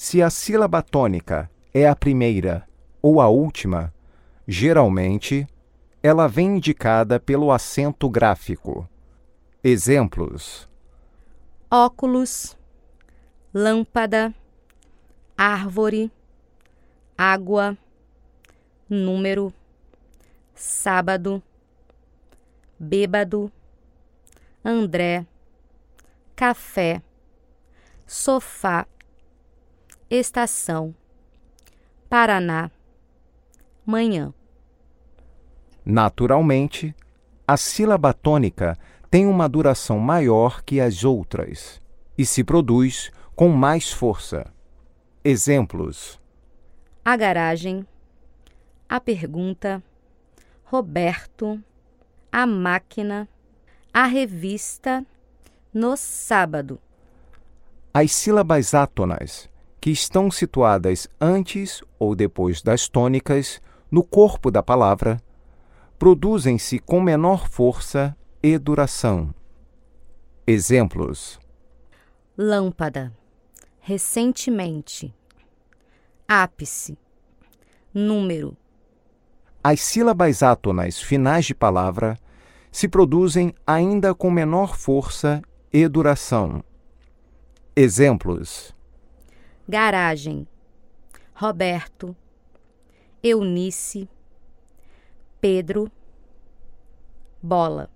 Se a sílaba tônica é a primeira ou a última, geralmente ela vem indicada pelo acento gráfico. Exemplos: óculos, lâmpada, árvore, água, número, sábado, bêbado, André, café, sofá, estação, Paraná, manhã. Naturalmente, a sílaba tônica tem uma duração maior que as outras e se produz com mais força. Exemplos: a garagem, a pergunta, Roberto, a máquina, a revista, no sábado. As sílabas átonas, que estão situadas antes ou depois das tônicas no corpo da palavra, produzem-se com menor força e duração. Exemplos: lâmpada, recentemente, ápice, número. As sílabas átonas finais de palavra se produzem ainda com menor força e duração. Exemplos: garagem, Roberto, Eunice, Pedro, bola.